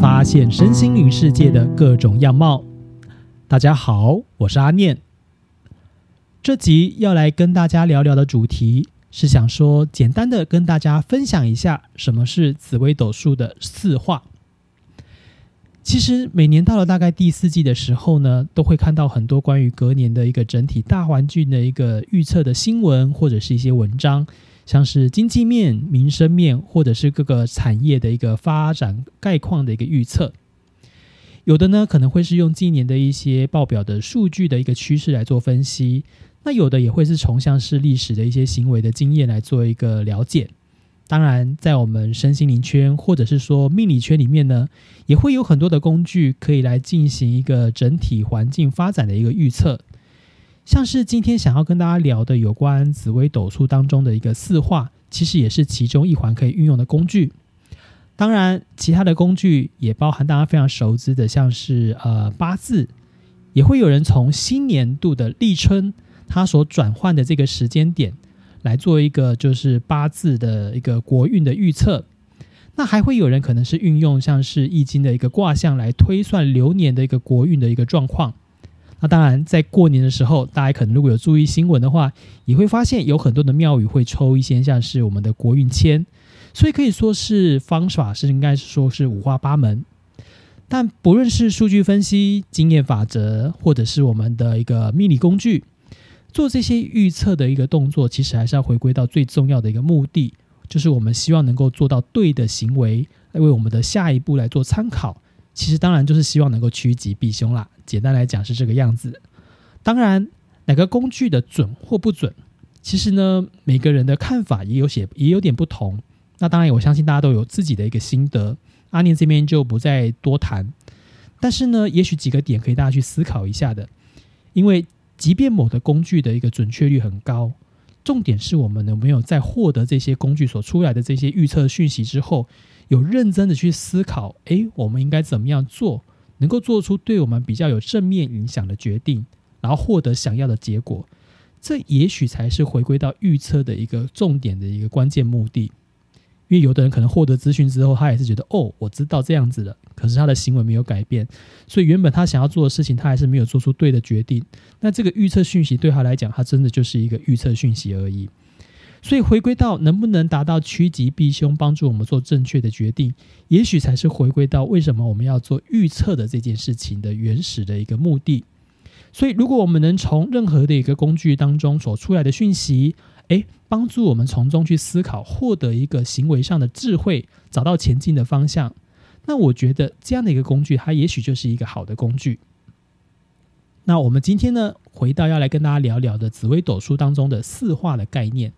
发现身心灵世界的各种样貌。大家好，我是阿念。这集要来跟大家聊聊的主题，是想说简单的跟大家分享一下什么是紫微斗数的四化。其实每年到了大概第四季的时候呢，都会看到很多关于隔年的一个整体大环境的一个预测的新闻，或者是一些文章。像是经济面、民生面，或者是各个产业的一个发展概况的一个预测，有的呢可能会是用今年的一些报表的数据的一个趋势来做分析，那有的也会是从像是历史的一些行为的经验来做一个了解。当然，在我们身心灵圈或者是说命理圈里面呢，也会有很多的工具可以来进行一个整体环境发展的一个预测。像是今天想要跟大家聊的有关紫微斗数当中的一个四化，其实也是其中一环可以运用的工具。当然，其他的工具也包含大家非常熟知的，像是呃八字，也会有人从新年度的立春，它所转换的这个时间点来做一个就是八字的一个国运的预测。那还会有人可能是运用像是易经的一个卦象来推算流年的一个国运的一个状况。那当然，在过年的时候，大家可能如果有注意新闻的话，也会发现有很多的庙宇会抽一些像是我们的国运签，所以可以说是方法是应该说是五花八门。但不论是数据分析、经验法则，或者是我们的一个命理工具，做这些预测的一个动作，其实还是要回归到最重要的一个目的，就是我们希望能够做到对的行为，来为我们的下一步来做参考。其实当然就是希望能够趋吉避凶啦。简单来讲是这个样子。当然，哪个工具的准或不准，其实呢，每个人的看法也有些也有点不同。那当然，我相信大家都有自己的一个心得。阿念这边就不再多谈。但是呢，也许几个点可以大家去思考一下的。因为即便某的工具的一个准确率很高，重点是我们有没有在获得这些工具所出来的这些预测讯息之后。有认真的去思考，诶，我们应该怎么样做，能够做出对我们比较有正面影响的决定，然后获得想要的结果，这也许才是回归到预测的一个重点的一个关键目的。因为有的人可能获得资讯之后，他也是觉得，哦，我知道这样子了，可是他的行为没有改变，所以原本他想要做的事情，他还是没有做出对的决定。那这个预测讯息对他来讲，他真的就是一个预测讯息而已。所以回归到能不能达到趋吉避凶，帮助我们做正确的决定，也许才是回归到为什么我们要做预测的这件事情的原始的一个目的。所以，如果我们能从任何的一个工具当中所出来的讯息，诶，帮助我们从中去思考，获得一个行为上的智慧，找到前进的方向，那我觉得这样的一个工具，它也许就是一个好的工具。那我们今天呢，回到要来跟大家聊聊的紫微斗数当中的四化的概念。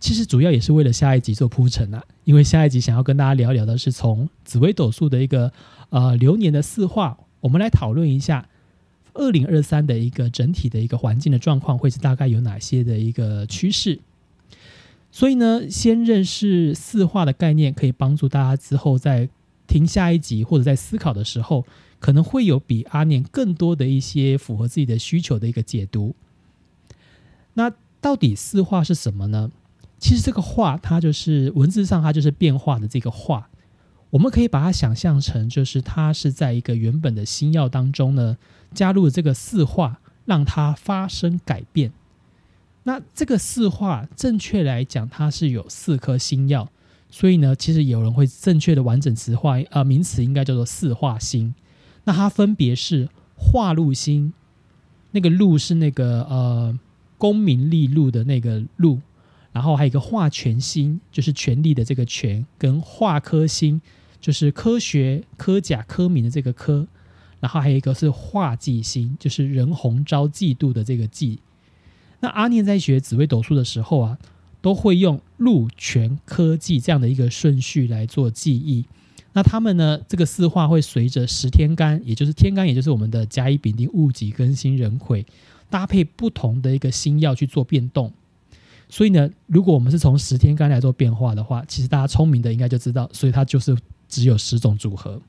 其实主要也是为了下一集做铺陈啊，因为下一集想要跟大家聊聊的是从紫微斗数的一个呃流年的四化，我们来讨论一下二零二三的一个整体的一个环境的状况会是大概有哪些的一个趋势。所以呢，先认识四化的概念，可以帮助大家之后在听下一集或者在思考的时候，可能会有比阿念更多的一些符合自己的需求的一个解读。那到底四化是什么呢？其实这个化，它就是文字上，它就是变化的这个化。我们可以把它想象成，就是它是在一个原本的星耀当中呢，加入这个四化，让它发生改变。那这个四化，正确来讲，它是有四颗星耀，所以呢，其实有人会正确的完整词化，呃，名词应该叫做四化星。那它分别是化禄星，那个禄是那个呃功名利禄的那个禄。然后还有一个化权星，就是权力的这个权，跟化科星，就是科学、科甲、科名的这个科。然后还有一个是化忌星，就是人红招嫉妒的这个忌。那阿念在学紫微斗数的时候啊，都会用禄、权、科技这样的一个顺序来做记忆。那他们呢，这个四化会随着十天干，也就是天干，也就是我们的甲乙丙丁戊己庚辛壬癸，搭配不同的一个星耀去做变动。所以呢，如果我们是从十天干来做变化的话，其实大家聪明的应该就知道，所以它就是只有十种组合。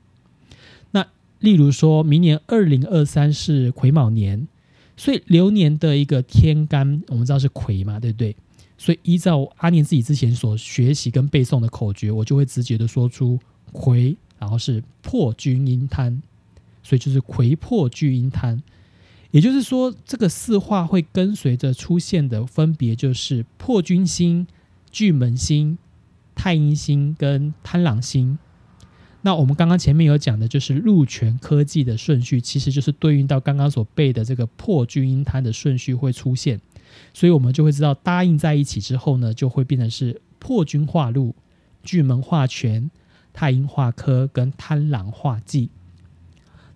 那例如说明年二零二三是癸卯年，所以流年的一个天干我们知道是癸嘛，对不对？所以依照阿年自己之前所学习跟背诵的口诀，我就会直接的说出癸然后是破军阴贪，所以就是癸破巨阴贪。也就是说，这个四化会跟随着出现的分别就是破军星、巨门星、太阴星跟贪狼星。那我们刚刚前面有讲的，就是禄权科技的顺序，其实就是对应到刚刚所背的这个破军阴贪的顺序会出现，所以我们就会知道答应在一起之后呢，就会变成是破军化禄、巨门化权、太阴化科跟贪狼化忌。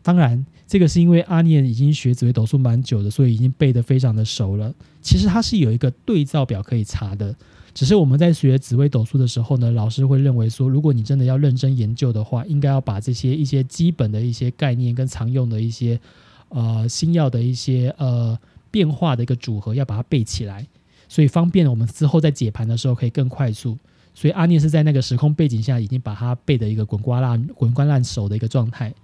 当然。这个是因为阿念已经学紫微斗数蛮久的，所以已经背得非常的熟了。其实它是有一个对照表可以查的，只是我们在学紫微斗数的时候呢，老师会认为说，如果你真的要认真研究的话，应该要把这些一些基本的一些概念跟常用的一些呃星耀的一些呃变化的一个组合，要把它背起来，所以方便我们之后在解盘的时候可以更快速。所以阿念是在那个时空背景下，已经把它背的一个滚瓜烂滚瓜烂熟的一个状态。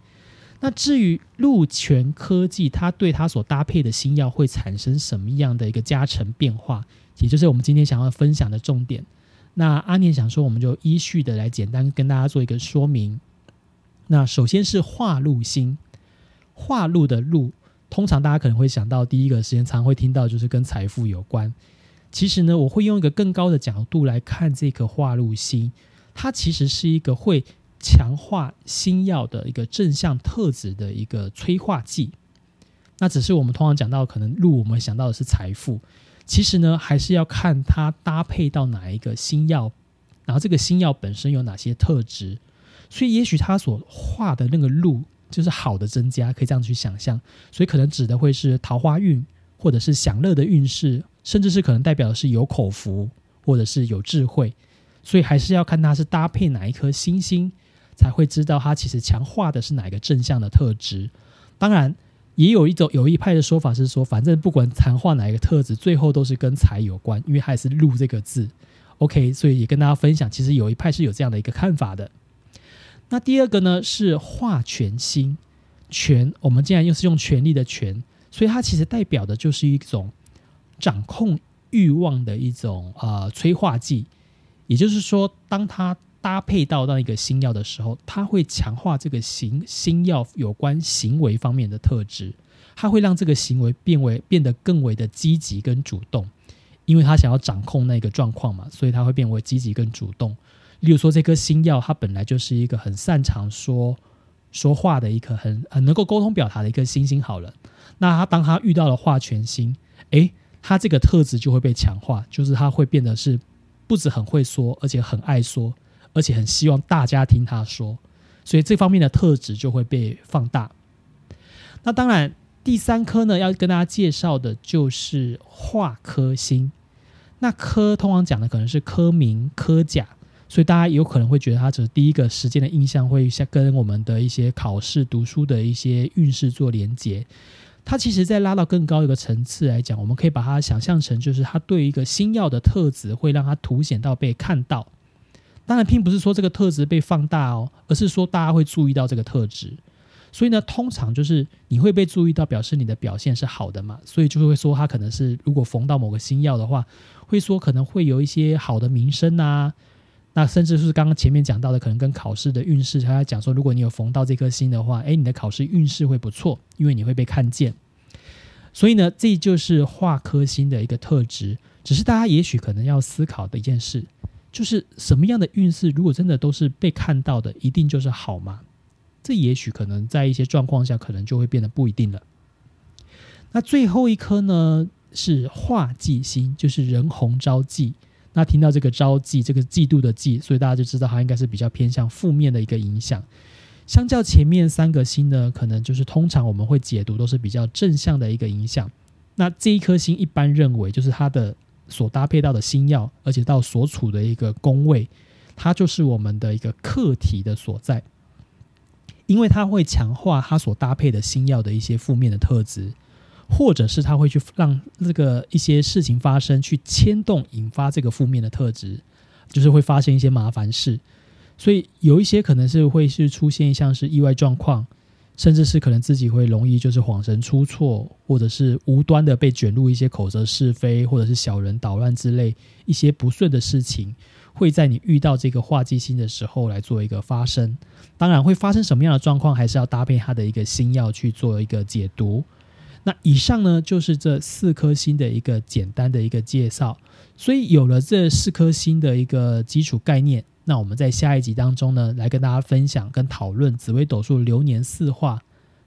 那至于鹿泉科技，它对它所搭配的新药会产生什么样的一个加成变化，也就是我们今天想要分享的重点。那阿念想说，我们就依序的来简单跟大家做一个说明。那首先是化禄星，化禄的禄，通常大家可能会想到第一个时间常会听到就是跟财富有关。其实呢，我会用一个更高的角度来看这颗化禄星，它其实是一个会。强化星耀的一个正向特质的一个催化剂，那只是我们通常讲到可能路，我们想到的是财富，其实呢还是要看它搭配到哪一个星耀，然后这个星耀本身有哪些特质，所以也许它所画的那个路就是好的增加，可以这样去想象，所以可能指的会是桃花运，或者是享乐的运势，甚至是可能代表的是有口福，或者是有智慧，所以还是要看它是搭配哪一颗星星。才会知道它其实强化的是哪一个正向的特质。当然，也有一种有一派的说法是说，反正不管强化哪一个特质，最后都是跟财有关，因为它是“禄”这个字。OK，所以也跟大家分享，其实有一派是有这样的一个看法的。那第二个呢是化权星，权我们既然又是用权力的权，所以它其实代表的就是一种掌控欲望的一种呃催化剂。也就是说，当它搭配到那一个星耀的时候，它会强化这个行星耀有关行为方面的特质，它会让这个行为变为变得更为的积极跟主动，因为他想要掌控那个状况嘛，所以他会变为积极跟主动。例如说，这颗星耀它本来就是一个很擅长说说话的一颗很很能够沟通表达的一颗星星，好了，那他当他遇到了化权星，诶，他这个特质就会被强化，就是他会变得是不止很会说，而且很爱说。而且很希望大家听他说，所以这方面的特质就会被放大。那当然，第三颗呢，要跟大家介绍的就是化科星。那科通常讲的可能是科名、科甲，所以大家有可能会觉得它只是第一个时间的印象会像跟我们的一些考试、读书的一些运势做连接。它其实，在拉到更高一个层次来讲，我们可以把它想象成，就是它对一个星耀的特质，会让它凸显到被看到。当然，并不是说这个特质被放大哦，而是说大家会注意到这个特质。所以呢，通常就是你会被注意到，表示你的表现是好的嘛。所以就会说他可能是如果逢到某个星耀的话，会说可能会有一些好的名声啊。那甚至是刚刚前面讲到的，可能跟考试的运势，他讲说，如果你有逢到这颗星的话，诶，你的考试运势会不错，因为你会被看见。所以呢，这就是化科星的一个特质。只是大家也许可能要思考的一件事。就是什么样的运势，如果真的都是被看到的，一定就是好吗？这也许可能在一些状况下，可能就会变得不一定了。那最后一颗呢，是化忌星，就是人红招忌。那听到这个招忌，这个嫉妒的忌，所以大家就知道它应该是比较偏向负面的一个影响。相较前面三个星呢，可能就是通常我们会解读都是比较正向的一个影响。那这一颗星一般认为就是它的。所搭配到的星耀，而且到所处的一个宫位，它就是我们的一个课题的所在，因为它会强化它所搭配的星耀的一些负面的特质，或者是它会去让这个一些事情发生，去牵动引发这个负面的特质，就是会发生一些麻烦事，所以有一些可能是会是出现像是意外状况。甚至是可能自己会容易就是恍神出错，或者是无端的被卷入一些口舌是非，或者是小人捣乱之类一些不顺的事情，会在你遇到这个化忌星的时候来做一个发生。当然，会发生什么样的状况，还是要搭配它的一个星耀去做一个解读。那以上呢，就是这四颗星的一个简单的一个介绍。所以有了这四颗星的一个基础概念，那我们在下一集当中呢，来跟大家分享跟讨论紫微斗数流年四化。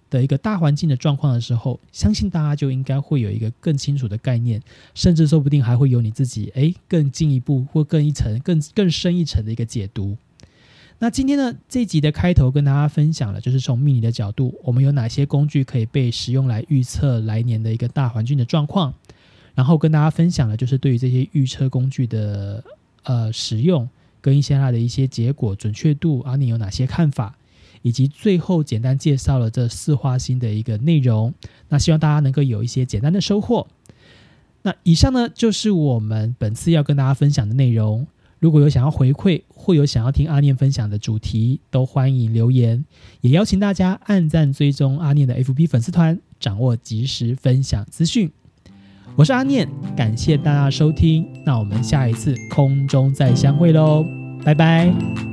的一个大环境的状况的时候，相信大家就应该会有一个更清楚的概念，甚至说不定还会有你自己诶更进一步或更一层、更更深一层的一个解读。那今天呢这集的开头跟大家分享了，就是从命理的角度，我们有哪些工具可以被使用来预测来年的一个大环境的状况，然后跟大家分享了，就是对于这些预测工具的呃使用跟一些它的一些结果准确度啊，你有哪些看法？以及最后简单介绍了这四花星的一个内容，那希望大家能够有一些简单的收获。那以上呢就是我们本次要跟大家分享的内容。如果有想要回馈或有想要听阿念分享的主题，都欢迎留言。也邀请大家按赞追踪阿念的 FB 粉丝团，掌握及时分享资讯。我是阿念，感谢大家收听。那我们下一次空中再相会喽，拜拜。